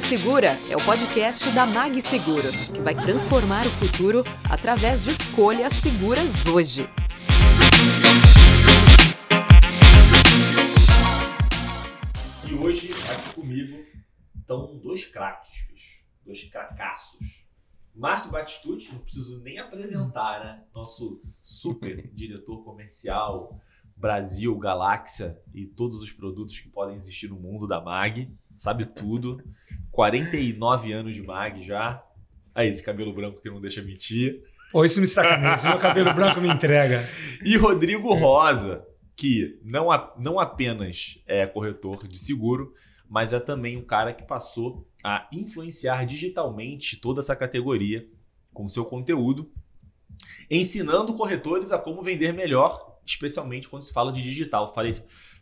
Segura é o podcast da Mag Seguros, que vai transformar o futuro através de escolhas seguras hoje. E hoje, aqui comigo, estão dois craques, bicho. Dois cracaços. Márcio Batistucci, não preciso nem apresentar, né? Nosso super diretor comercial, Brasil, Galáxia e todos os produtos que podem existir no mundo da MAG. Sabe tudo. 49 anos de MAG já. Aí, esse cabelo branco que não deixa mentir. Pô, isso me sacaneia. meu cabelo branco me entrega. E Rodrigo Rosa, que não, a, não apenas é corretor de seguro, mas é também um cara que passou a influenciar digitalmente toda essa categoria com seu conteúdo, ensinando corretores a como vender melhor, especialmente quando se fala de digital. Falei,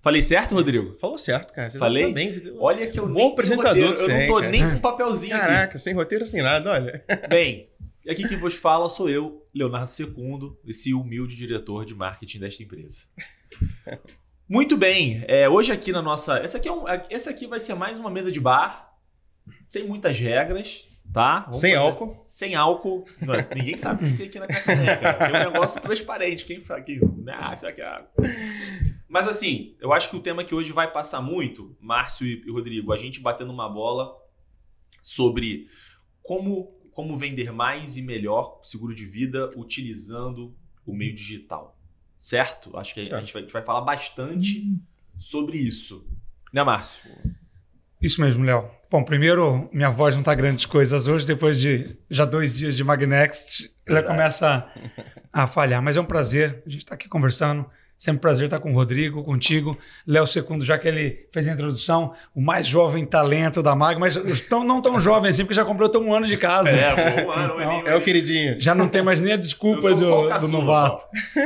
falei certo, Rodrigo? Falou certo, cara. Você Falei? tá bem. Olha que eu Um nem bom apresentador roteiro, que Eu você não é, tô cara. nem com papelzinho aqui. Caraca, sem roteiro, sem nada, olha. Bem, aqui quem vos fala sou eu, Leonardo Secundo, esse humilde diretor de marketing desta empresa. Muito bem, é, hoje aqui na nossa. Essa aqui, é um, essa aqui vai ser mais uma mesa de bar, sem muitas regras, tá? Vamos sem fazer- álcool. Sem álcool. Nossa, ninguém sabe o que tem aqui na minha caneca. Tem um negócio transparente. Quem fala que. Ah, é água? Mas assim, eu acho que o tema que hoje vai passar muito, Márcio e Rodrigo, a gente batendo uma bola sobre como, como vender mais e melhor seguro de vida utilizando o meio digital. Certo? Acho que a gente vai, a gente vai falar bastante sobre isso. Né, Márcio? Isso mesmo, Léo. Bom, primeiro, minha voz não tá grandes coisas hoje, depois de já dois dias de Magnext, ela começa a, a falhar. Mas é um prazer, a gente está aqui conversando. Sempre um prazer estar com o Rodrigo, contigo. Léo Secundo, já que ele fez a introdução, o mais jovem talento da Mag, mas tão, não tão jovem assim, porque já comprou tão um ano de casa. É, bom, ano, Não, É o queridinho. Já não tem mais nem a desculpa do, do novato. só.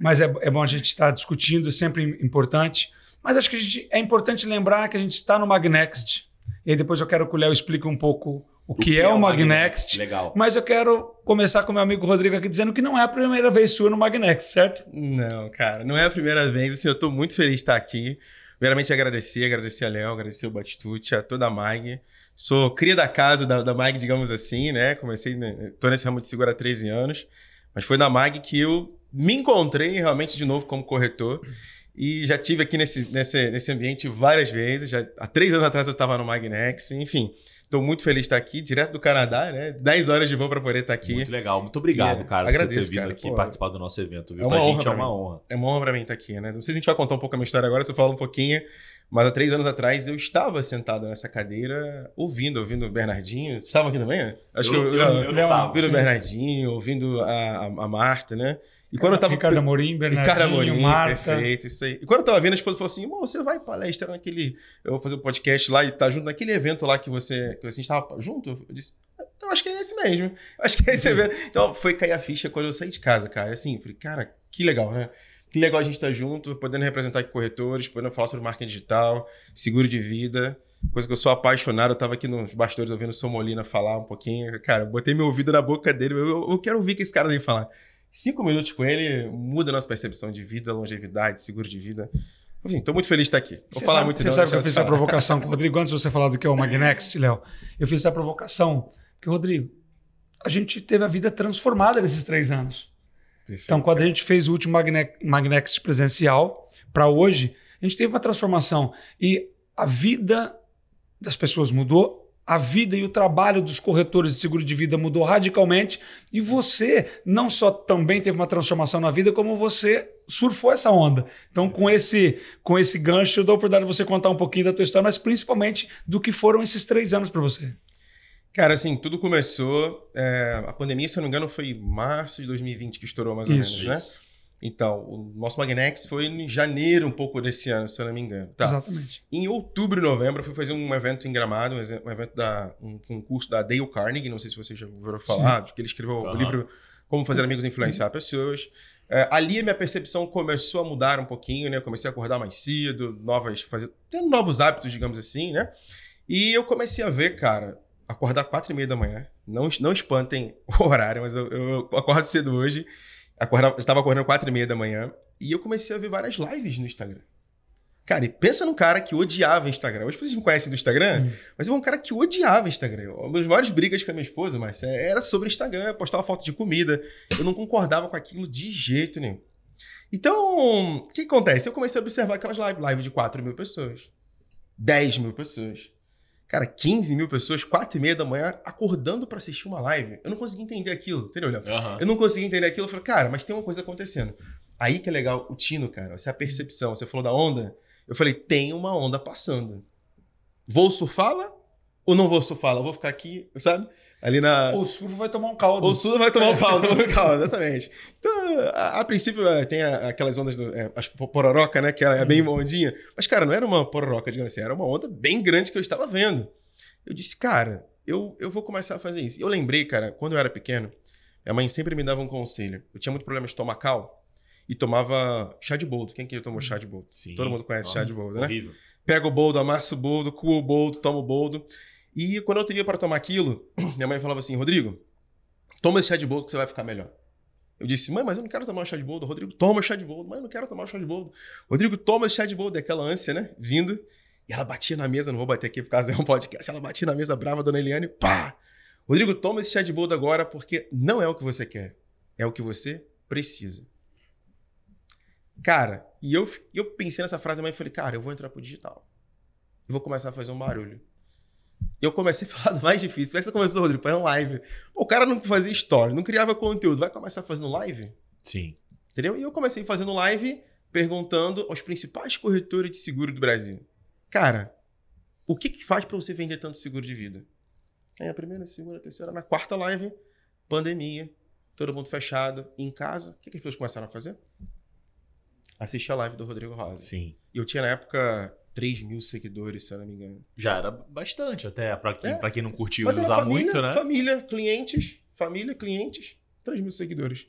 Mas é, é bom a gente estar discutindo, é sempre importante. Mas acho que a gente, é importante lembrar que a gente está no Magnext. E aí depois eu quero que o Léo explique um pouco o, que, é, o Magnext. Legal. Mas eu quero começar com meu amigo Rodrigo aqui dizendo que não é a primeira vez sua no Magnext, certo? Não, cara, não é a primeira vez. Assim, eu tô muito feliz de estar aqui. Primeiramente, agradecer, agradecer a Léo, agradecer o Batistucci, a toda a MAG. Sou cria da casa da, da MAG, digamos assim, né? Comecei, tô nesse ramo de seguro há 13 anos, mas foi na MAG que eu me encontrei realmente de novo como corretor. E já tive aqui nesse, nesse, nesse ambiente várias vezes. Já, há três anos atrás eu estava no Magnex. Enfim, estou muito feliz de estar aqui, direto do Canadá, né? 10 horas de voo para poder estar aqui. Muito legal. Muito obrigado, E, cara, por agradeço, você ter vindo cara. aqui Pô, participar do nosso evento. Viu? é uma pra honra gente é uma mim. honra. É uma honra para mim estar aqui, né? Não sei se a gente vai contar um pouco a minha história agora, você fala um pouquinho. Mas há três anos atrás eu estava sentado nessa cadeira, ouvindo, ouvindo o Bernardinho. Vocês estavam aqui também? Acho Eu- que eu- eu não tava. ouvindo o. Bernardinho, ouvindo a, a, a Marta, né? E quando eu tava. Ricardo Amorim, Bernardinho, Ricardo Amorim, Marta. perfeito, isso aí. E quando eu tava vendo, a esposa falou assim: você vai palestra naquele. Eu vou fazer um podcast lá e tá junto naquele evento lá que você, que você estava junto? Eu disse. Então, acho que é esse mesmo. Acho que é esse evento. Então, foi cair a ficha quando eu saí de casa, cara. Assim, falei, cara, que legal, né? Que legal a gente estar junto, podendo representar aqui corretores, podendo falar sobre marketing digital, seguro de vida. Coisa que eu sou apaixonado. Eu tava aqui nos bastidores ouvindo o Somolina falar um pouquinho. Cara, botei meu ouvido na boca dele. Eu, eu- eu quero ouvir o que esse cara tem falar. Cinco minutos com ele muda a nossa percepção de vida, longevidade, seguro de vida. Enfim, tô muito feliz de estar aqui. Vou Você falar sabe, muito Você não, sabe que eu fiz essa provocação com o Rodrigo antes de você falar do que é o Magnext, Léo. Eu fiz essa provocação porque, Rodrigo, a gente teve a vida transformada nesses três anos. Então, quando a gente fez o último Magne- Magnext presencial para hoje, a gente teve uma transformação. E a vida das pessoas mudou, a vida e o trabalho dos corretores de seguro de vida mudou radicalmente. E você não só também teve uma transformação na vida, como você surfou essa onda. Então, com esse, com esse gancho, eu dou a oportunidade de você contar um pouquinho da tua história, mas principalmente do que foram esses três anos para você. Cara, assim, tudo começou. é, a pandemia, se eu não me engano, foi em março de 2020 que estourou mais ou Isso, menos, né? Então, o nosso Magnex foi em janeiro um pouco desse ano, se eu não me engano. Tá. Exatamente. Em outubro e novembro, eu fui fazer um evento em Gramado, um um evento da um concurso da Dale Carnegie, não sei se vocês já ouviram falar, que ele escreveu o Aham. livro Como Fazer Amigos e Influenciar Pessoas. É, ali a minha percepção começou a mudar um pouquinho, né? Eu comecei a acordar mais cedo, novas, fazer, tendo novos hábitos, digamos assim, né? E eu comecei a ver, cara, acordar quatro e meia da manhã. Não, não espantem o horário, mas eu, eu acordo cedo hoje. Acordava, estava acordando quatro e meia da manhã. E eu comecei a ver várias lives no Instagram. Cara, e pensa num cara que odiava Instagram. Hoje vocês me conhecem do Instagram, hum. mas é um cara que odiava Instagram. Uma das maiores brigas com a minha esposa, mas era sobre Instagram, postava foto de comida. Eu não concordava com aquilo de jeito nenhum. Então, o que acontece? Eu comecei a observar aquelas lives, live de 4 mil pessoas, 10 mil pessoas. Cara, 15 mil pessoas, 4 e meia da manhã, acordando para assistir uma live. Eu não consegui entender aquilo, entendeu, Léo? Uhum. Eu não consegui entender aquilo. Eu falei, cara, mas tem uma coisa acontecendo. Aí que é legal o Tino, cara. Essa é a percepção. Você falou da onda. Eu falei, tem uma onda passando. Vou surfá-la ou não vou surfá-la? Vou ficar aqui, sabe? Ali na. O surf vai tomar um caldo. O surf vai tomar um caldo, tomar um caldo, exatamente. Então, a, a princípio, é, tem a, aquelas ondas, do, é, as pororoca, né? Que é bem uhum. ondinha. Mas, cara, não era uma pororoca, digamos assim, era uma onda bem grande que eu estava vendo. Eu disse, cara, eu, eu vou começar a fazer isso. Eu lembrei, cara, quando eu era pequeno, minha mãe sempre me dava um conselho. Eu tinha muito problema estomacal e tomava chá de boldo. Quem que tomou chá de boldo? Sim. Todo mundo conhece Nossa, chá de boldo, né? Horrível. Pega o boldo, amassa o boldo, cua o boldo, toma o boldo. E quando eu teria para tomar aquilo, minha mãe falava assim: Rodrigo, toma esse chá de boldo que você vai ficar melhor. Eu disse, mãe, mas eu não quero tomar o chá de boldo. Rodrigo, toma o chá de boldo. Mãe, eu não quero tomar o chá de boldo. Rodrigo, toma o chá de boldo. É aquela ânsia, né? Vindo. E ela batia na mesa, não vou bater aqui por causa de um podcast. Ela batia na mesa brava, dona Eliane, pá! Rodrigo, toma esse chá de boldo agora porque não é o que você quer. É o que você precisa. Cara, e eu, eu pensei nessa frase, mas falei, cara, eu vou entrar pro digital. Eu vou começar a fazer um barulho. Eu comecei pelo lado mais difícil. Como é que você começou, Rodrigo? Fazendo live. O cara não fazia história, não criava conteúdo. Vai começar fazendo live? Sim. Entendeu? E eu comecei fazendo live perguntando aos principais corretores de seguro do Brasil. Cara, o que, que faz para você vender tanto seguro de vida? Aí a primeira, a segunda, a terceira, na quarta live, pandemia, todo mundo fechado, em casa. O que, que as pessoas começaram a fazer? assisti a live do Rodrigo Rosa. Sim. E eu tinha na época 3 mil seguidores, se eu não me engano. Já era bastante, até pra quem, é. Pra quem não curtiu Mas usar família, muito, né? Família, clientes, família, clientes, 3 mil seguidores.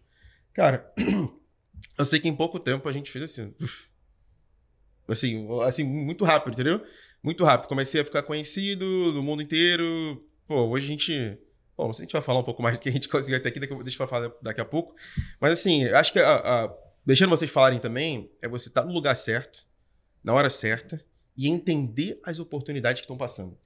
Cara, eu sei que em pouco tempo a gente fez assim. Assim, assim, muito rápido, entendeu? Muito rápido. Comecei a ficar conhecido do mundo inteiro. Pô, hoje a gente. Bom, a gente vai falar um pouco mais do que a gente conseguiu até aqui, deixa eu falar daqui a pouco. Mas assim, acho que a, a deixando vocês falarem também, é você estar tá no lugar certo, na hora certa e entender as oportunidades que estão passando.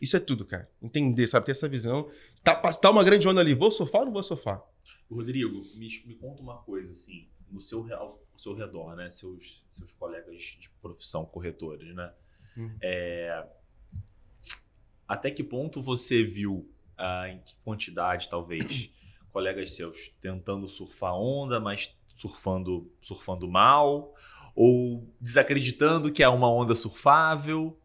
Isso é tudo, cara. Entender, sabe? Ter essa visão. Tá, tá uma grande onda ali. Vou surfar ou não vou surfar? Rodrigo, me, me conta uma coisa, assim, no seu, ao seu redor, né? Seus, seus colegas de profissão, corretores, né? Hum. É, até que ponto você viu, ah, em que quantidade, talvez, colegas seus tentando surfar onda, mas surfando, surfando mal, ou desacreditando que é uma onda surfável,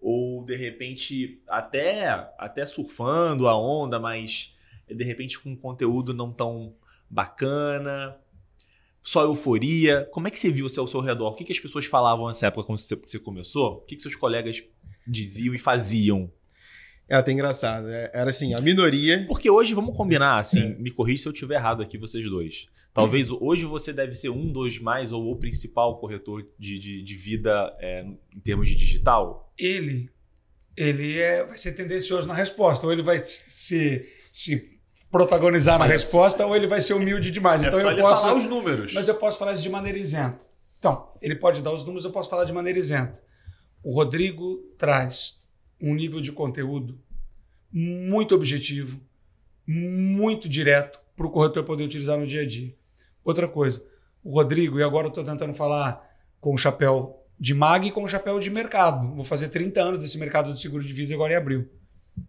ou de repente até até surfando a onda, mas de repente com um conteúdo não tão bacana, só euforia. Como é que você viu você ao seu redor? O que, que as pessoas falavam nessa época quando você começou? O que, que seus colegas diziam e faziam? É até engraçado. É, era assim, a minoria. Porque hoje, vamos combinar, assim, é. me corrija se eu estiver errado aqui, vocês dois. Talvez hoje você deve ser um dos mais ou o principal corretor de, de, de vida é, em termos de digital? Ele, ele é, vai ser tendencioso na resposta, ou ele vai se, se protagonizar mas, na resposta, ou ele vai ser humilde demais. É então só eu posso falar os números. Mas eu posso falar isso de maneira isenta. Então, ele pode dar os números, eu posso falar de maneira isenta. O Rodrigo traz um nível de conteúdo muito objetivo, muito direto para o corretor poder utilizar no dia a dia. Outra coisa, o Rodrigo, e agora eu estou tentando falar com o chapéu de mag e com o chapéu de mercado. Vou fazer 30 anos desse mercado de seguro de vida agora em abril.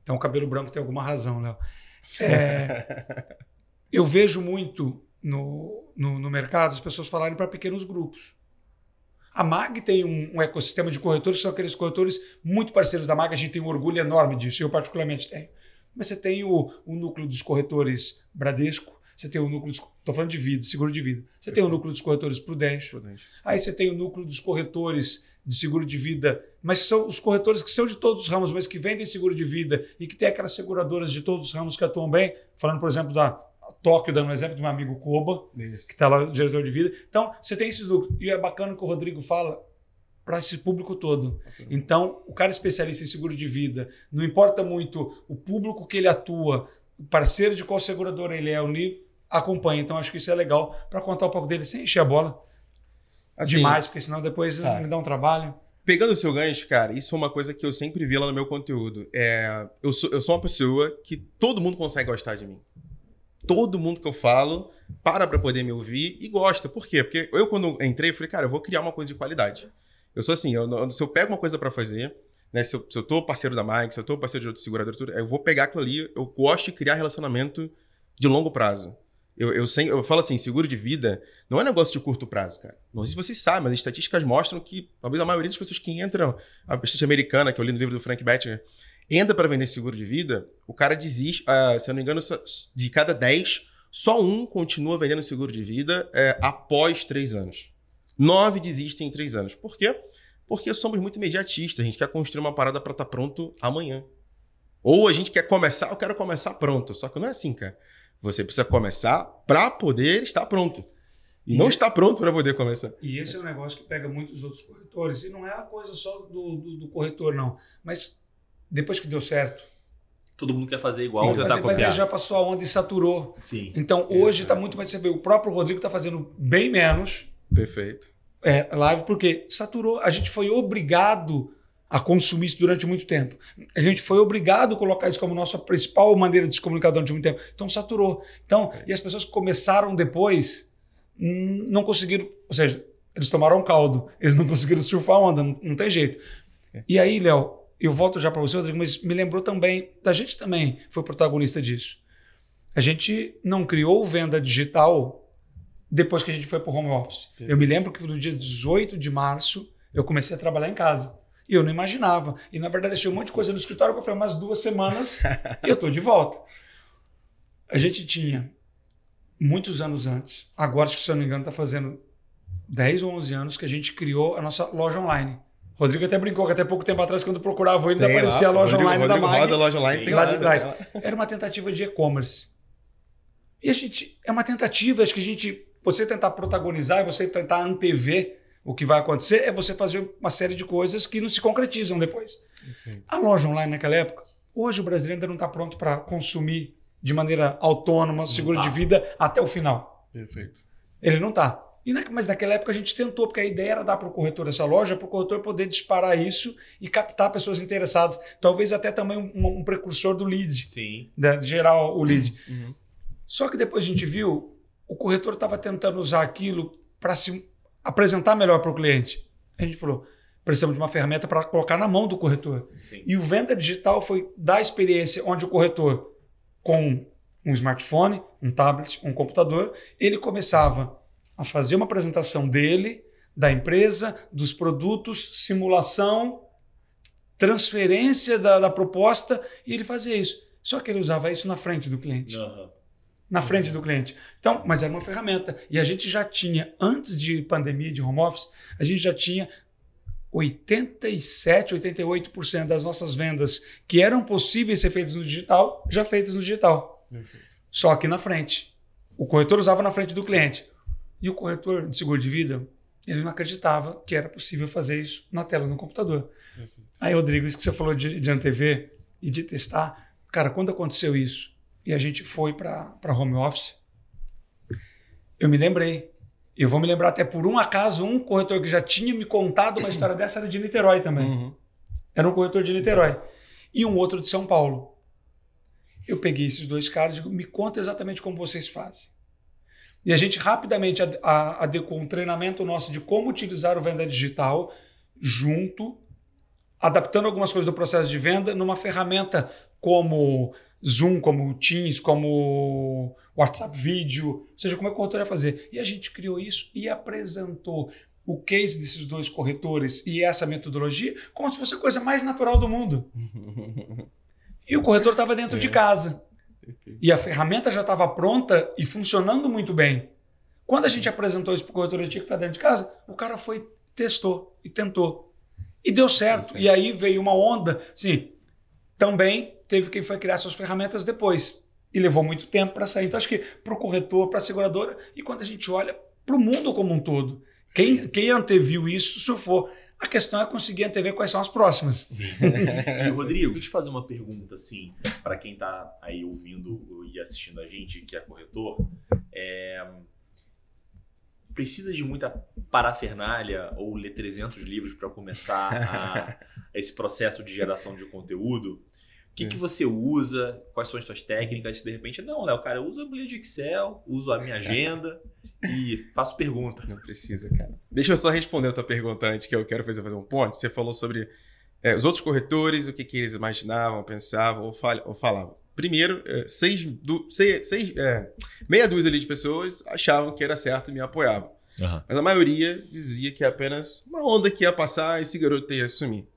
Então o cabelo branco tem alguma razão, Léo. É, eu vejo muito no, no, no mercado as pessoas falarem para pequenos grupos. A MAG tem um, um, ecossistema de corretores, são aqueles corretores muito parceiros da MAG, a gente tem um orgulho enorme disso, eu particularmente tenho. Mas você tem o, o núcleo dos corretores Bradesco, você tem o núcleo, estou falando de vida, seguro de vida. Você tem o núcleo dos corretores Prudente. Prudente. Aí você tem o núcleo dos corretores de seguro de vida, mas são os corretores que são de todos os ramos, mas que vendem seguro de vida e que tem aquelas seguradoras de todos os ramos que atuam bem. Falando, por exemplo, da Tóquio, dando um exemplo do meu amigo Koba, Isso. que está lá, diretor de vida. Então, você tem esses lucros. E é bacana que o Rodrigo fala para esse público todo. Então, o cara especialista em seguro de vida, não importa muito o público que ele atua, o parceiro de qual seguradora ele é, o nível, acompanha. Então, acho que isso é legal para contar um pouco dele sem encher a bola. assim, demais, porque senão depois tá. me dá um trabalho. Pegando o seu gancho, cara, isso foi uma coisa que eu sempre vi lá no meu conteúdo. É, eu, sou, eu sou uma pessoa que todo mundo consegue gostar de mim. Todo mundo que eu falo para pra poder me ouvir e gosta. Por quê? Porque eu, quando entrei, falei, cara, eu vou criar uma coisa de qualidade. Eu sou assim, eu, se eu pego uma coisa para fazer, né, se, eu, se eu tô parceiro da Mike, se eu tô parceiro de outro segurador, eu vou pegar aquilo ali, eu gosto de criar relacionamento de longo prazo. Eu, eu, sem, eu falo assim, seguro de vida não é negócio de curto prazo, cara. Não sei se vocês sabem, mas as estatísticas mostram que talvez a maioria das pessoas que entram, a estatística americana, que eu li no livro do Frank Bettger, entra para vender seguro de vida, o cara desiste, uh, se eu não me engano, de cada 10, só um continua vendendo seguro de vida é, após três anos. Nove desistem em três anos. Por quê? Porque somos muito imediatistas. A gente quer construir uma parada para estar tá pronto amanhã. Ou a gente quer começar, eu quero começar pronto. Só que não é assim, cara. Você precisa começar para poder estar pronto. E, e não é... está pronto para poder começar. E esse é um negócio que pega muitos outros corretores. E não é a coisa só do, do, do corretor, não. Mas depois que deu certo. Todo mundo quer fazer igual, tentar fazer. Mas já passou a onda e saturou. Sim. Então hoje está muito mais. Você vê, o próprio Rodrigo está fazendo bem menos. Perfeito. É, live, porque saturou. A gente foi obrigado a consumir isso durante muito tempo. A gente foi obrigado a colocar isso como nossa principal maneira de se comunicar durante muito tempo. Então saturou. Então, e as pessoas que começaram depois hum, não conseguiram, ou seja, eles tomaram caldo, eles não conseguiram surfar a onda, não, não tem jeito. E aí, Léo, eu volto já para você, Rodrigo, mas me lembrou também, da gente também foi protagonista disso. A gente não criou venda digital depois que a gente foi para o home office. Eu me lembro que no dia 18 de março eu comecei a trabalhar em casa. E eu não imaginava. E na verdade deixei um monte de coisa no escritório que eu falei, umas duas semanas e eu estou de volta. A gente tinha, muitos anos antes, agora, se eu não me engano, está fazendo 10 ou 11 anos que a gente criou a nossa loja online. Rodrigo até brincou que até pouco tempo atrás, quando procurava ele, ainda aparecia lá, a loja Rodrigo, online Rodrigo da Mag. Rosa, loja online tem lá, lá de trás. Era uma tentativa de e-commerce. E a gente, é uma tentativa, acho que a gente, você tentar protagonizar e você tentar antever o que vai acontecer é você fazer uma série de coisas que não se concretizam depois. Perfeito. A loja online naquela época, hoje o brasileiro ainda não está pronto para consumir de maneira autônoma, seguro tá. de vida até o final. Perfeito. Ele não está. Na, mas naquela época a gente tentou, porque a ideia era dar para o corretor essa loja, para o corretor poder disparar isso e captar pessoas interessadas. Talvez até também um, um precursor do lead. Sim. De, gerar o lead. Uhum. Só que depois a gente viu, o corretor estava tentando usar aquilo para se apresentar melhor para o cliente. A gente falou, precisamos de uma ferramenta para colocar na mão do corretor. Sim. E o venda digital foi dar experiência onde o corretor, com um smartphone, um tablet, um computador, ele começava a fazer uma apresentação dele, da empresa, dos produtos, simulação, transferência da, da proposta, e ele fazia isso. Só que ele usava isso na frente do cliente. Uhum. Na frente do cliente. Então, mas era uma ferramenta. E a gente já tinha, antes de pandemia de home office, a gente já tinha 87, 88% das nossas vendas que eram possíveis ser feitas no digital, já feitas no digital. Perfeito. Só que na frente. O corretor usava na frente do cliente. E o corretor de seguro de vida, ele não acreditava que era possível fazer isso na tela do computador. Aí, Rodrigo, isso que você falou de, de ANTV e de testar, cara, quando aconteceu isso e a gente foi para home office, eu me lembrei. Eu vou me lembrar até por um acaso, um corretor que já tinha me contado uma história dessa era de Niterói também. Uhum. Era um corretor de Niterói. E um outro de São Paulo. Eu peguei esses dois caras e digo, me conta exatamente como vocês fazem. E a gente rapidamente adequou um treinamento nosso de como utilizar o venda digital junto, adaptando algumas coisas do processo de venda numa ferramenta como Zoom, como Teams, como WhatsApp Vídeo, ou seja, como é que o corretor ia fazer. E a gente criou isso e apresentou o case desses dois corretores e essa metodologia como se fosse a coisa mais natural do mundo. e o corretor estava dentro é. de casa. E a ferramenta já estava pronta e funcionando muito bem. Quando a gente apresentou isso para o corretor antigo para dentro de casa, o cara foi, testou e tentou. E deu certo. Sim, sim. E aí veio uma onda. Sim, também teve quem foi criar suas ferramentas depois. E levou muito tempo para sair. Então, acho que para o corretor, para a seguradora, e quando a gente olha para o mundo como um todo, quem, quem anteviu isso surfou. A questão é conseguir antever quais são as próximas. Sim. e, Rodrigo, deixa eu te fazer uma pergunta, assim, para quem está aí ouvindo e assistindo a gente, que é corretor. É... precisa de muita parafernália ou ler 300 livros para começar a, esse processo de geração de conteúdo? O que, que você usa? Quais são as suas técnicas? De repente, não, Léo, cara, eu uso a planilha de Excel, uso a minha agenda e faço pergunta. Não precisa, cara. Deixa eu só responder a tua pergunta antes, que eu quero fazer, fazer um ponto. Você falou sobre é, os outros corretores, o que, que eles imaginavam, pensavam ou, fal ou falavam. Primeiro, é, seis, du seis, seis é, meia dúzia ali de pessoas achavam que era certo e me apoiavam. Uhum. Mas a maioria dizia que é apenas uma onda que ia passar e esse garoto ia assumir.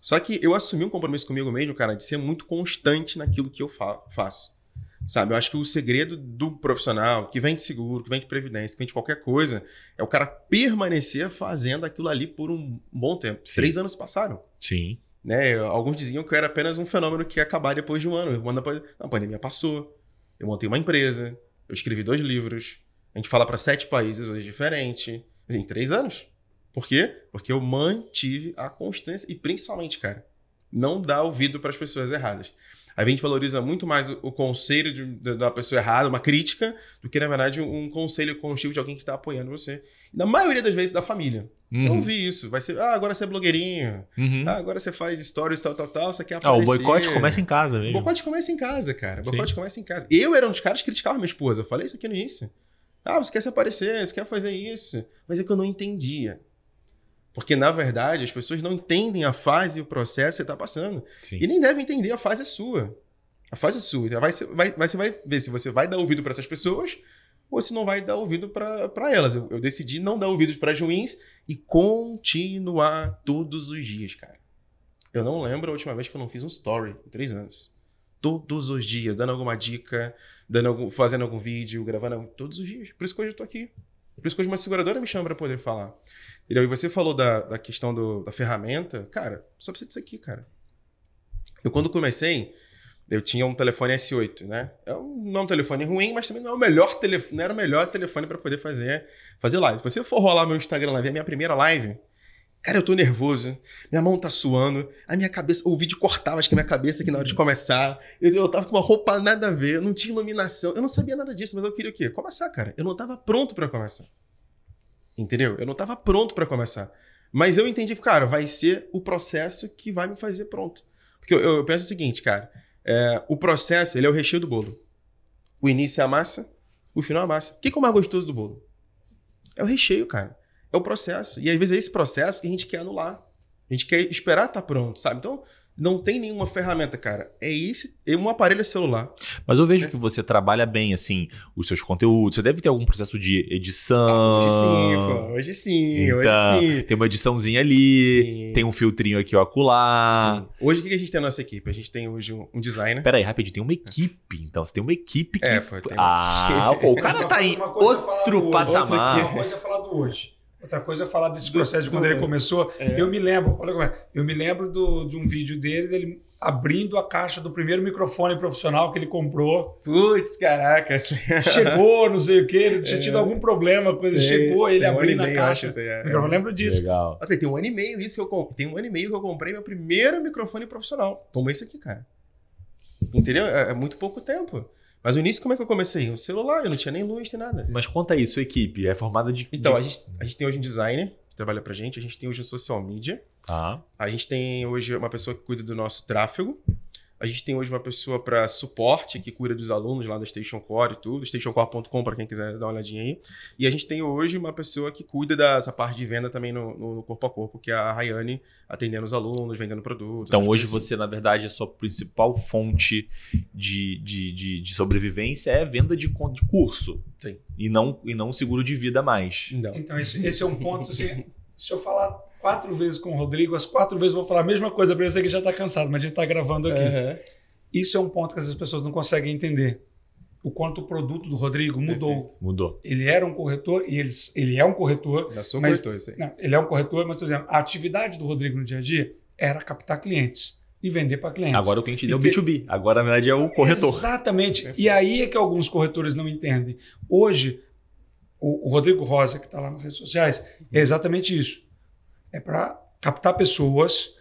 Só que eu assumi um compromisso comigo mesmo, cara, de ser muito constante naquilo que eu fa faço. Sabe, eu acho que o segredo do profissional que vem de seguro, que vem de previdência, que vem de qualquer coisa, é o cara permanecer fazendo aquilo ali por um bom tempo. Sim. Três anos passaram. Sim. Né? Alguns diziam que era apenas um fenômeno que ia acabar depois de um ano. A pandemia passou, eu montei uma empresa, eu escrevi dois livros, a gente fala para sete países hoje diferente, em três anos. Por quê? Porque eu mantive a constância e principalmente, cara, não dar ouvido para as pessoas erradas. A gente valoriza muito mais o conselho de, de, da pessoa errada, uma crítica, do que, na verdade, um conselho construtivo de alguém que está apoiando você. E na maioria das vezes, da família. Uhum. Eu vi isso. Vai ser, ah, agora você é blogueirinho. Uhum. Ah, agora você faz stories, tal, tal, tal. Você quer aparecer. Ah, o boicote começa em casa, mesmo. O boicote começa em casa, cara. O boicote Sim. começa em casa. Eu era um dos caras que criticava minha esposa. Eu falei isso aqui no início. Ah, você quer se aparecer, você quer fazer isso. Mas é que eu não entendia. Porque, na verdade, as pessoas não entendem a fase e o processo que você está passando. Sim. E nem devem entender a fase é sua. A fase é sua. Então, vai, vai, você vai ver se você vai dar ouvido para essas pessoas ou se não vai dar ouvido para elas. Eu, eu, decidi não dar ouvidos para as ruins e continuar todos os dias, cara. Eu não lembro a última vez que eu não fiz um story em três anos. Todos os dias, dando alguma dica, dando algum, fazendo algum vídeo, gravando todos os dias. Por isso que hoje eu tô aqui. Por isso que hoje uma seguradora me chama para poder falar. Entendeu? E você falou da, da questão do, da ferramenta. Cara, só precisa disso aqui, cara. Eu, quando comecei, eu tinha um telefone S8, né? É um, não é um telefone ruim, mas também não, é o melhor telefone, não era o melhor telefone para poder fazer, fazer live. Se você for rolar meu Instagram lá, ver a minha primeira live, cara, eu tô nervoso, minha mão tá suando, a minha cabeça, o vídeo cortava, acho que a minha cabeça aqui na hora de começar, eu, eu tava com uma roupa nada a ver, não tinha iluminação, eu não sabia nada disso, mas eu queria o quê? Começar, cara. Eu não tava pronto para começar. Entendeu? Eu não estava pronto para começar. Mas eu entendi, cara, vai ser o processo que vai me fazer pronto. Porque eu, eu penso o seguinte, cara, é, o processo, ele é o recheio do bolo. O início é a massa, o final é a massa. O que é o mais gostoso do bolo? É o recheio, cara. É o processo. E às vezes é esse processo que a gente quer anular. A gente quer esperar estar tá pronto, sabe? Então, não tem nenhuma ferramenta, cara. É esse, é um aparelho celular. Mas eu vejo é. que você trabalha bem, assim, os seus conteúdos. Você deve ter algum processo de edição. Ah, hoje sim, pô. Hoje sim, então, hoje sim. Tem uma ediçãozinha ali, sim. tem um filtrinho aqui ó acolá. Sim. Hoje o que a gente tem na nossa equipe? A gente tem hoje um, um designer. Pera aí, rapidinho, tem uma equipe. Então, você tem uma equipe que... É, pô, tem Ah, pô, o cara tá em outro patamar. Uma coisa é falar do hoje. Outra coisa é falar desse processo de quando ele começou. É. Eu me lembro, olha como é, eu me lembro do, de um vídeo dele, dele abrindo a caixa do primeiro microfone profissional que ele comprou. Putz, caraca. Chegou, não sei o que, ele tinha é. tido algum problema, coisa. Tem, chegou, ele abrindo um a caixa. Acho, é, eu lembro disso. Legal. Assim, tem um ano e meio isso que eu tem um ano e meio que eu comprei meu primeiro microfone profissional. Como esse aqui, cara. Entendeu? É, é muito pouco tempo. Mas no início, como é que eu comecei? Um celular, eu não tinha nem luz, nem nada. Mas conta aí, sua equipe é formada de. Então, de... A, gente, a gente tem hoje um designer que trabalha pra gente, a gente tem hoje um social media. Ah. A gente tem hoje uma pessoa que cuida do nosso tráfego. A gente tem hoje uma pessoa para suporte que cuida dos alunos lá da Station Core e tudo, stationcore.com para quem quiser dar uma olhadinha aí. E a gente tem hoje uma pessoa que cuida dessa parte de venda também no, no corpo a corpo, que é a Rayane, atendendo os alunos, vendendo produtos. Então hoje assim. você, na verdade, a sua principal fonte de, de, de, de sobrevivência é venda de, de curso. Sim. E não, e não seguro de vida mais. Não. Então esse, esse é um ponto, assim, se eu falar quatro vezes com o Rodrigo, as quatro vezes eu vou falar a mesma coisa para você que já está cansado, mas a gente está gravando aqui. Uhum. Isso é um ponto que as pessoas não conseguem entender. O quanto o produto do Rodrigo mudou. Perfeito. Mudou. Ele era um corretor e ele, ele é um corretor. Já sou mas, corretor, isso aí. Não, ele é um corretor, mas, por exemplo, a atividade do Rodrigo no dia a dia era captar clientes e vender para clientes. Agora o cliente deu ter... B2B. Agora, na verdade, é o corretor. Exatamente. Perfeito. E aí é que alguns corretores não entendem. Hoje, o, o Rodrigo Rosa, que está lá nas redes sociais, é exatamente isso. É para captar pessoas.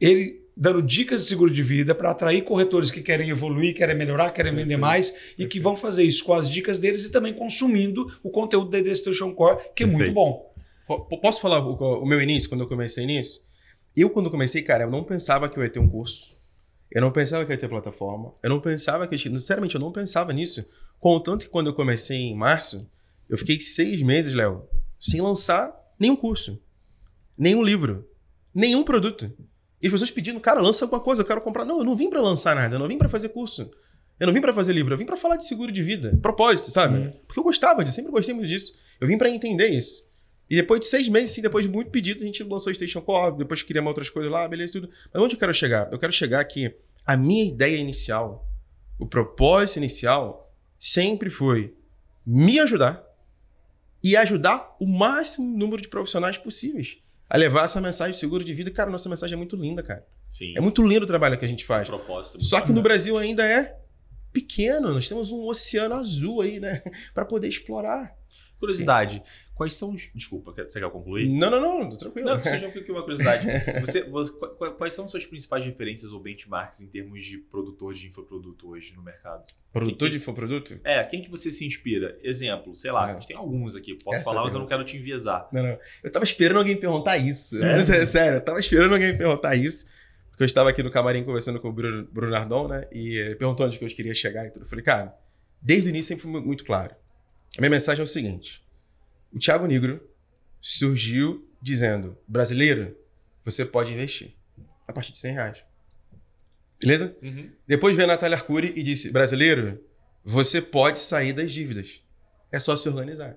Ele dando dicas de seguro de vida para atrair corretores que querem evoluir, querem melhorar, querem vender mais e que vão fazer isso com as dicas deles e também consumindo o conteúdo da Destination Core, que é muito bom. Po- Posso falar o, o meu início, quando eu comecei nisso? Eu, quando comecei, cara, eu não pensava que eu ia ter um curso. Eu não pensava que eu ia ter plataforma. Eu não pensava que eu tinha. Sinceramente, eu não pensava nisso. Contanto que quando eu comecei em março, eu fiquei seis meses, Léo, sem lançar nenhum curso, nenhum livro, nenhum produto. E as pessoas pedindo, cara, lança alguma coisa, eu quero comprar. Não, eu não vim pra lançar nada, eu não vim pra fazer curso. Eu não vim pra fazer livro, eu vim pra falar de seguro de vida. Propósito, sabe? Uhum. Porque eu gostava disso, sempre gostei muito disso. Eu vim pra entender isso. E depois de seis meses, sim, depois de muito pedido, a gente lançou o Station Core, depois criamos outras coisas lá, beleza, tudo. Mas onde eu quero chegar? Eu quero chegar que a minha ideia inicial, o propósito inicial, sempre foi me ajudar e ajudar o máximo número de profissionais possíveis a levar essa mensagem de seguro de vida. Cara, nossa mensagem é muito linda, cara. Sim. É muito lindo o trabalho que a gente faz. propósito. Só que no Brasil ainda é pequeno, nós temos um oceano azul aí, né, Pra poder explorar. Curiosidade, quais são os. Desculpa, você quer concluir? Não, não, não, tô tranquilo. Não, seja um uma curiosidade. Você, você- qu- qu- quais são suas principais referências ou benchmarks em termos de produtor de infoproduto hoje no mercado? Produtor de infoproduto? É, quem que você se inspira? Exemplo, sei lá, É. a gente tem alguns aqui, posso Essa falar, mas eu não quero te enviesar. Não, não. Eu tava esperando alguém perguntar isso. É? É? Sério, eu tava esperando alguém perguntar isso. Porque eu estava aqui no camarim conversando com o Bruno, Bruno Ardon, né? E ele perguntou onde que eu queria chegar e tudo. Eu falei, cara, desde o início sempre foi mu- muito claro. A minha mensagem é o seguinte: o Thiago Negro surgiu dizendo, brasileiro, você pode investir a partir de 100 reais. Beleza? Uhum. Depois veio a Natália Arcuri e disse: Brasileiro, você pode sair das dívidas. É só se organizar.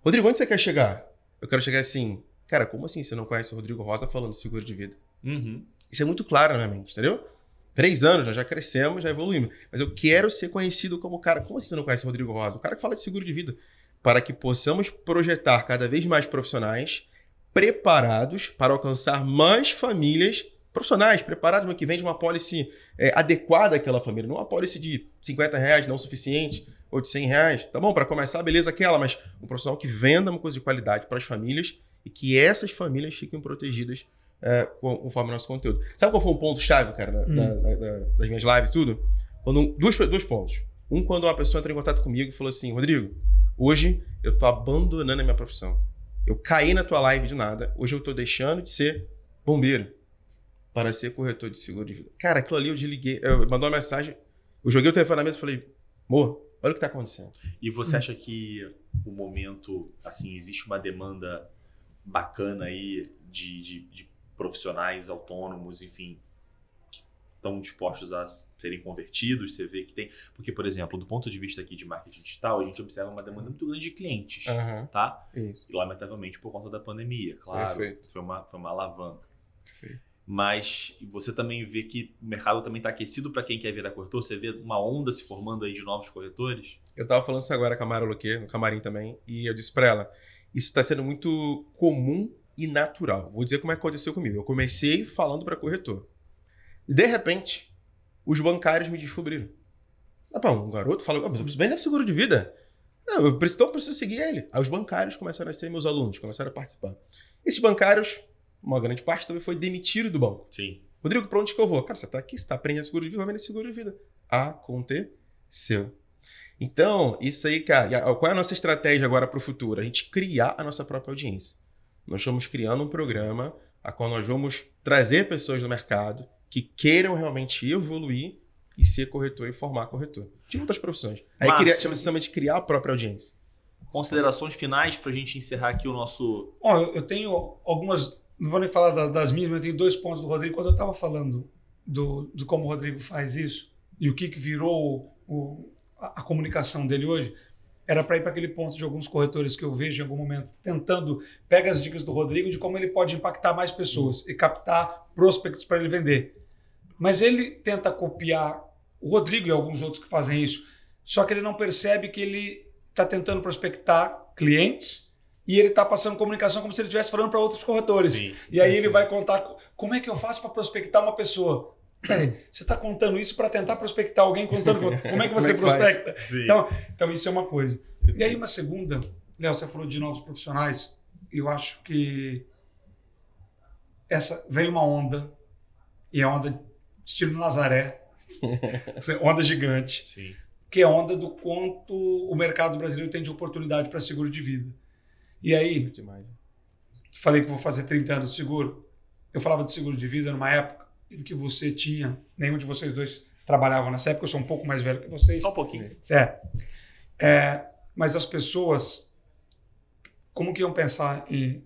Rodrigo, onde você quer chegar? Eu quero chegar assim. Cara, como assim você não conhece o Rodrigo Rosa falando de seguro de vida? Uhum. Isso é muito claro na minha mente, entendeu? Três anos, nós já crescemos, já evoluímos. Mas eu quero ser conhecido como o cara. Como assim você não conhece o Rodrigo Rosa? O cara que fala de seguro de vida. Para que possamos projetar cada vez mais profissionais preparados para alcançar mais famílias profissionais, preparados no que vende uma policy é, adequada àquela família. Não uma policy de 50 reais, não suficiente, ou de 100 reais. Tá bom, para começar, beleza aquela, mas um profissional que venda uma coisa de qualidade para as famílias e que essas famílias fiquem protegidas é, conforme o nosso conteúdo. Sabe qual foi um ponto-chave, cara, da- Hum. da- da- da- das minhas lives, tudo? Quando, um- dois, dois pontos. Um, quando uma pessoa entrou em contato comigo e falou assim: Rodrigo, hoje eu tô abandonando a minha profissão. Eu caí na tua live de nada, hoje eu tô deixando de ser bombeiro para ser corretor de seguro de vida. Cara, aquilo ali eu desliguei, eu mandou uma mensagem, eu joguei o telefone na mesa e falei: amor, olha o que tá acontecendo. E você acha que o momento, assim, existe uma demanda bacana aí de, de, de profissionais autônomos, enfim, que estão dispostos a serem convertidos? Você vê que tem. Porque, por exemplo, do ponto de vista aqui de marketing digital, a gente observa uma demanda muito grande de clientes, Aham, tá? isso. E, lamentavelmente por conta da pandemia, claro. Perfeito. Foi uma, foi uma alavanca. Perfeito. Mas você também vê que o mercado também está aquecido para quem quer virar corretor? Você vê uma onda se formando aí de novos corretores? Eu tava falando isso agora com a Mara Luque, no camarim também, e eu disse pra ela: isso tá sendo muito comum e natural. Vou dizer como é que aconteceu comigo. Eu comecei falando para corretor. De repente, os bancários me descobriram. Ah, pá, um garoto fala: ah, mas eu preciso bem de seguro de vida. Não, eu preciso, então eu preciso seguir ele. Aí os bancários começaram a ser meus alunos, começaram a participar. Esses bancários, uma grande parte também foi demitido do banco. Sim. Rodrigo, pra onde que eu vou? Cara, você tá aqui, você tá aprendendo seguro de vida, vai vender seguro de vida. Aconteceu. Então, isso aí, cara, qual é a nossa estratégia agora para o futuro? A gente criar a nossa própria audiência. Nós estamos criando um programa a qual nós vamos trazer pessoas do mercado que queiram realmente evoluir e ser corretor e formar corretor. De outras profissões. Aí chama-se chama de criar a própria audiência. Considerações finais para a gente encerrar aqui o nosso. Bom, eu, eu tenho algumas, não vou nem falar da- das minhas, mas eu tenho dois pontos do Rodrigo. Quando eu estava falando do, do como o Rodrigo faz isso e o que, que virou o- a, a comunicação dele hoje, era para ir para aquele ponto de alguns corretores que eu vejo em algum momento tentando pega as dicas do Rodrigo de como ele pode impactar mais pessoas e captar prospects para ele vender. Mas ele tenta copiar o Rodrigo e alguns outros que fazem isso, só que ele não percebe que ele está tentando prospectar clientes e ele está passando comunicação como se ele estivesse falando para outros corretores. Sim. E aí ele vai contar co- como é que eu faço para prospectar uma pessoa. Peraí, você está contando isso para tentar prospectar alguém contando como é que você é que prospecta? Então, então isso é uma coisa. E aí uma segunda, Léo, você falou de novos profissionais. Eu acho que essa vem uma onda e a onda estilo Nazaré, onda gigante, Sim. que é a onda do quanto o mercado brasileiro tem de oportunidade para seguro de vida. E aí, Demais. falei que vou fazer 30 anos de seguro. Eu falava de seguro de vida numa época em que você tinha, nenhum de vocês dois trabalhava nessa época, eu sou um pouco mais velho que vocês. Só um pouquinho. É. É, mas as pessoas, como que iam pensar em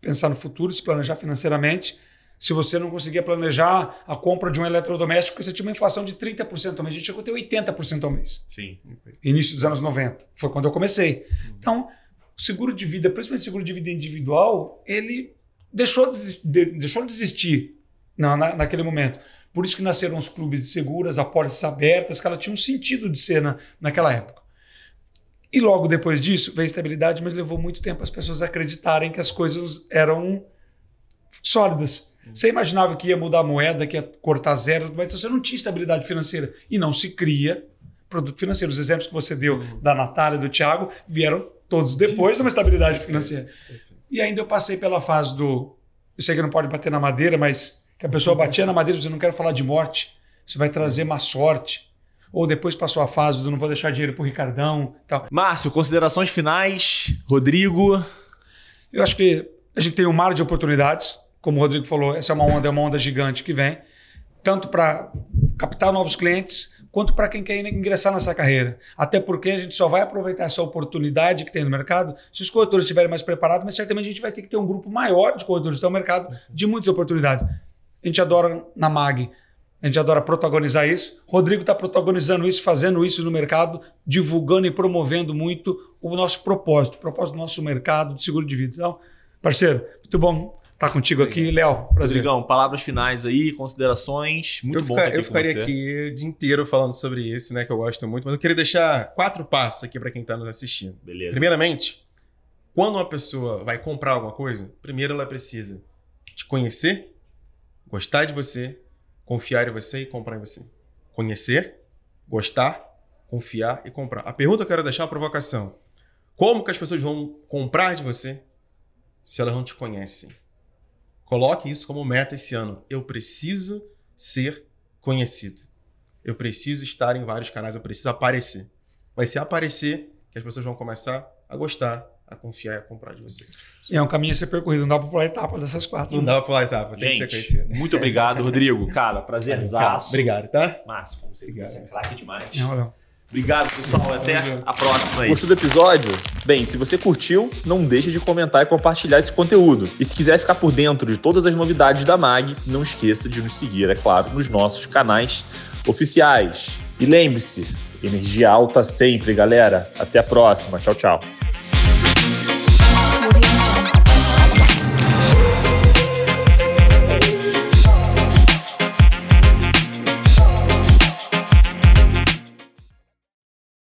pensar no futuro, se planejar financeiramente, se você não conseguia planejar a compra de um eletrodoméstico, porque você tinha uma inflação de 30% ao mês, a gente chegou a ter 80% ao mês. Sim. Início dos anos 90. Foi quando eu comecei. Então, o seguro de vida, principalmente o seguro de vida individual, ele deixou de, de- deixou de existir na, na- naquele momento. Por isso que nasceram os clubes de seguras, apólices abertas, que ela tinha um sentido de ser na, naquela época. E logo depois disso veio a estabilidade, mas levou muito tempo as pessoas acreditarem que as coisas eram sólidas. Você imaginava que ia mudar a moeda, que ia cortar zero, mas você não tinha estabilidade financeira. E não se cria produto financeiro. Os exemplos que você deu da Natália do Thiago vieram todos depois de uma estabilidade financeira. E ainda eu passei pela fase do. Eu sei que não pode bater na madeira, mas que a pessoa batia na madeira e dizia: não quero falar de morte, isso vai trazer má sorte. Ou depois passou a fase do não vou deixar dinheiro pro Ricardão tal. Márcio, considerações finais. Rodrigo. Eu acho que a gente tem um mar de oportunidades, como o Rodrigo falou, essa é uma onda, é uma onda gigante que vem, tanto para captar novos clientes, quanto para quem quer ingressar nessa carreira. Até porque a gente só vai aproveitar essa oportunidade que tem no mercado se os corretores estiverem mais preparados, mas certamente a gente vai ter que ter um grupo maior de corretores no mercado de muitas oportunidades. A gente adora na MAG, a gente adora protagonizar isso. Rodrigo está protagonizando isso, fazendo isso no mercado, divulgando e promovendo muito o nosso propósito, o propósito do nosso mercado de seguro de vida. Então, parceiro, muito bom estar contigo aqui. Léo, prazer. Rodrigão, palavras finais aí, considerações. Muito eu bom fica- estar aqui eu com ficaria você. aqui o dia inteiro falando sobre isso, né? Que eu gosto muito, mas eu queria deixar quatro passos aqui para quem está nos assistindo. Beleza. Primeiramente, quando uma pessoa vai comprar alguma coisa, primeiro ela precisa te conhecer, gostar de você, confiar em você e comprar em você. Conhecer, gostar, confiar e comprar. A pergunta que eu quero deixar é uma provocação. Como que as pessoas vão comprar de você se elas não te conhecem? Coloque isso como meta esse ano. Eu preciso ser conhecido. Eu preciso estar em vários canais, eu preciso aparecer. Vai ser aparecer que as pessoas vão começar a gostar, a confiar e a comprar de você. E é um caminho a ser percorrido, não dá para pular etapa dessas quatro. Não dá pra pular etapa, tem que ser Gente, conhecido. muito obrigado, Rodrigo. Cara, prazerzaço. Obrigado, tá? Márcio, como sempre, Obrigado. você é craque demais. Não, Léo. Obrigado, pessoal. Até a próxima aí. Gostou do episódio? Bem, se você curtiu, não deixe de comentar e compartilhar esse conteúdo. E se quiser ficar por dentro de todas as novidades da MAG, não esqueça de nos seguir, é claro, nos nossos canais oficiais. E lembre-se, energia alta sempre, galera. Até a próxima. Tchau, tchau. thank you.